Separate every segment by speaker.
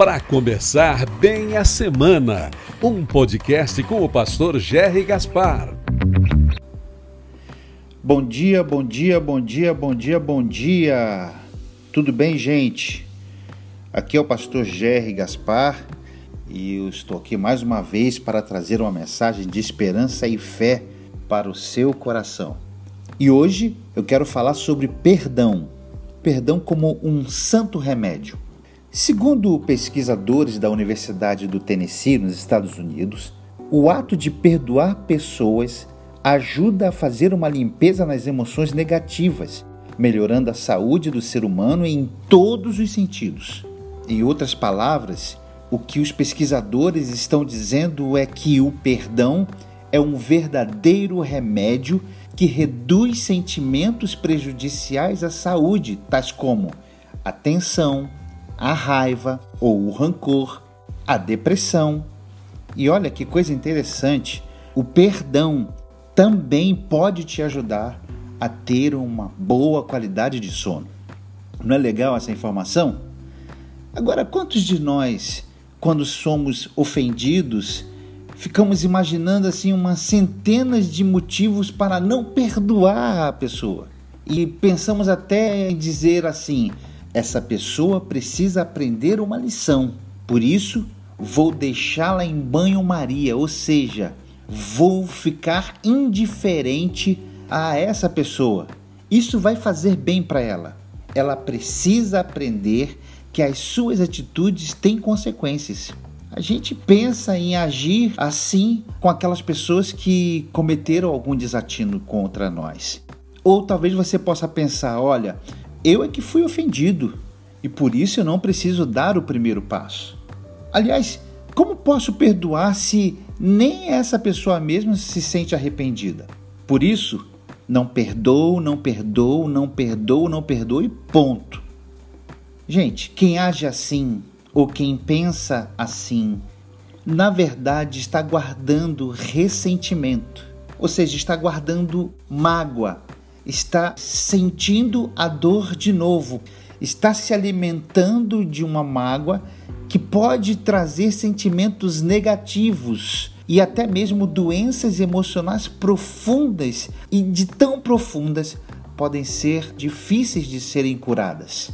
Speaker 1: para começar bem a semana. Um podcast com o pastor Jerry Gaspar.
Speaker 2: Bom dia, bom dia, bom dia, bom dia, bom dia. Tudo bem, gente? Aqui é o pastor Jerry Gaspar e eu estou aqui mais uma vez para trazer uma mensagem de esperança e fé para o seu coração. E hoje eu quero falar sobre perdão. Perdão como um santo remédio. Segundo pesquisadores da Universidade do Tennessee, nos Estados Unidos, o ato de perdoar pessoas ajuda a fazer uma limpeza nas emoções negativas, melhorando a saúde do ser humano em todos os sentidos. Em outras palavras, o que os pesquisadores estão dizendo é que o perdão é um verdadeiro remédio que reduz sentimentos prejudiciais à saúde, tais como a tensão, a raiva ou o rancor, a depressão. E olha que coisa interessante, o perdão também pode te ajudar a ter uma boa qualidade de sono. Não é legal essa informação? Agora, quantos de nós, quando somos ofendidos, ficamos imaginando assim umas centenas de motivos para não perdoar a pessoa? E pensamos até em dizer assim: essa pessoa precisa aprender uma lição. Por isso, vou deixá-la em banho-maria, ou seja, vou ficar indiferente a essa pessoa. Isso vai fazer bem para ela. Ela precisa aprender que as suas atitudes têm consequências. A gente pensa em agir assim com aquelas pessoas que cometeram algum desatino contra nós. Ou talvez você possa pensar: olha, eu é que fui ofendido e por isso eu não preciso dar o primeiro passo. Aliás, como posso perdoar se nem essa pessoa mesmo se sente arrependida? Por isso, não perdoo, não perdoo, não perdoo, não perdoo e ponto. Gente, quem age assim ou quem pensa assim, na verdade está guardando ressentimento, ou seja, está guardando mágoa, está sentindo a dor de novo, está se alimentando de uma mágoa que pode trazer sentimentos negativos e até mesmo doenças emocionais profundas e de tão profundas podem ser difíceis de serem curadas.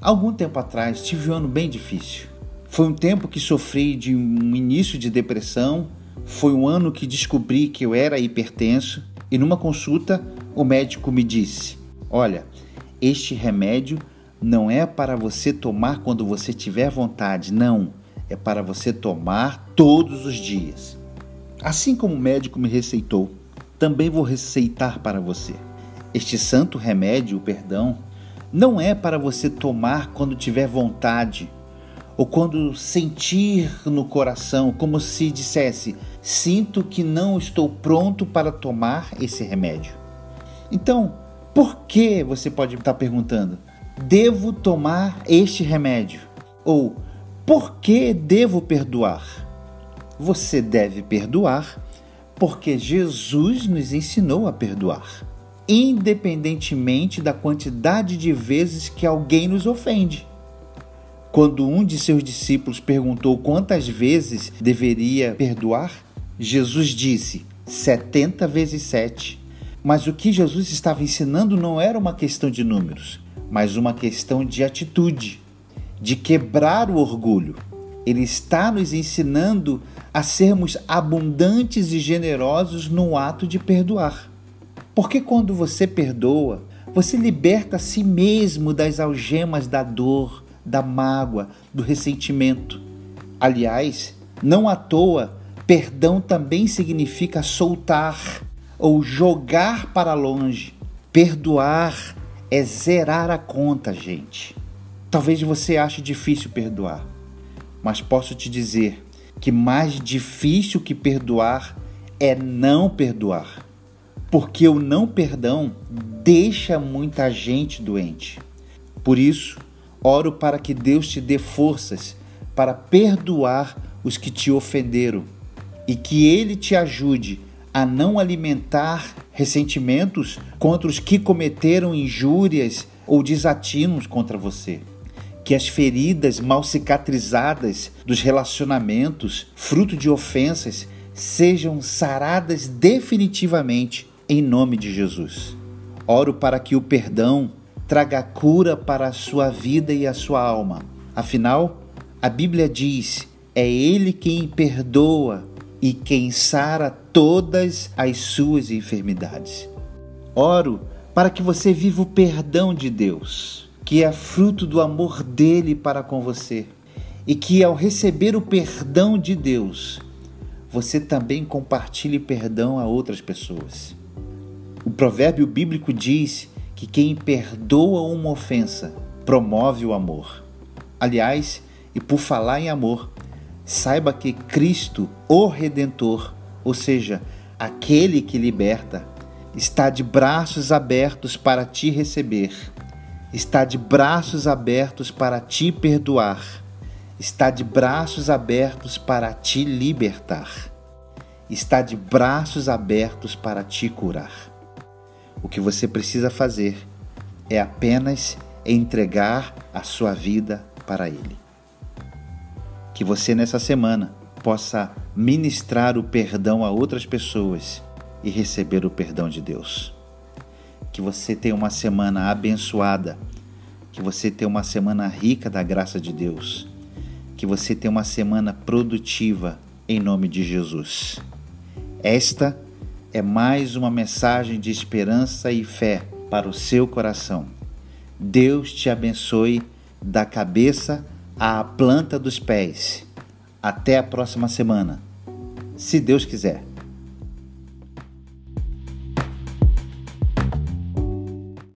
Speaker 2: Algum tempo atrás tive um ano bem difícil. Foi um tempo que sofri de um início de depressão, foi um ano que descobri que eu era hipertenso e numa consulta o médico me disse: Olha, este remédio não é para você tomar quando você tiver vontade, não. É para você tomar todos os dias. Assim como o médico me receitou, também vou receitar para você. Este santo remédio, o perdão, não é para você tomar quando tiver vontade ou quando sentir no coração, como se dissesse: Sinto que não estou pronto para tomar esse remédio. Então, por que você pode estar perguntando? Devo tomar este remédio? Ou por que devo perdoar? Você deve perdoar porque Jesus nos ensinou a perdoar, independentemente da quantidade de vezes que alguém nos ofende. Quando um de seus discípulos perguntou quantas vezes deveria perdoar, Jesus disse: 70 vezes 7. Mas o que Jesus estava ensinando não era uma questão de números, mas uma questão de atitude, de quebrar o orgulho. Ele está nos ensinando a sermos abundantes e generosos no ato de perdoar. Porque quando você perdoa, você liberta a si mesmo das algemas da dor, da mágoa, do ressentimento. Aliás, não à toa, perdão também significa soltar, ou jogar para longe. Perdoar é zerar a conta, gente. Talvez você ache difícil perdoar, mas posso te dizer que mais difícil que perdoar é não perdoar. Porque o não perdão deixa muita gente doente. Por isso, oro para que Deus te dê forças para perdoar os que te ofenderam e que Ele te ajude a não alimentar ressentimentos contra os que cometeram injúrias ou desatinos contra você. que as feridas mal cicatrizadas dos relacionamentos, fruto de ofensas, sejam saradas definitivamente em nome de Jesus. Oro para que o perdão traga cura para a sua vida e a sua alma. Afinal, a Bíblia diz: é Ele quem perdoa e quem sara todas as suas enfermidades. Oro para que você viva o perdão de Deus que é fruto do amor dele para com você, e que ao receber o perdão de Deus, você também compartilhe perdão a outras pessoas. O provérbio bíblico diz que quem perdoa uma ofensa promove o amor. Aliás, e por falar em amor, saiba que Cristo, o Redentor, ou seja, aquele que liberta, está de braços abertos para te receber está de braços abertos para te perdoar, está de braços abertos para te libertar, está de braços abertos para te curar. O que você precisa fazer é apenas entregar a sua vida para Ele. Que você nessa semana possa ministrar o perdão a outras pessoas e receber o perdão de Deus. Que você tenha uma semana abençoada. Que você tenha uma semana rica da graça de Deus. Que você tenha uma semana produtiva em nome de Jesus. Esta é mais uma mensagem de esperança e fé para o seu coração. Deus te abençoe da cabeça à planta dos pés. Até a próxima semana, se Deus quiser.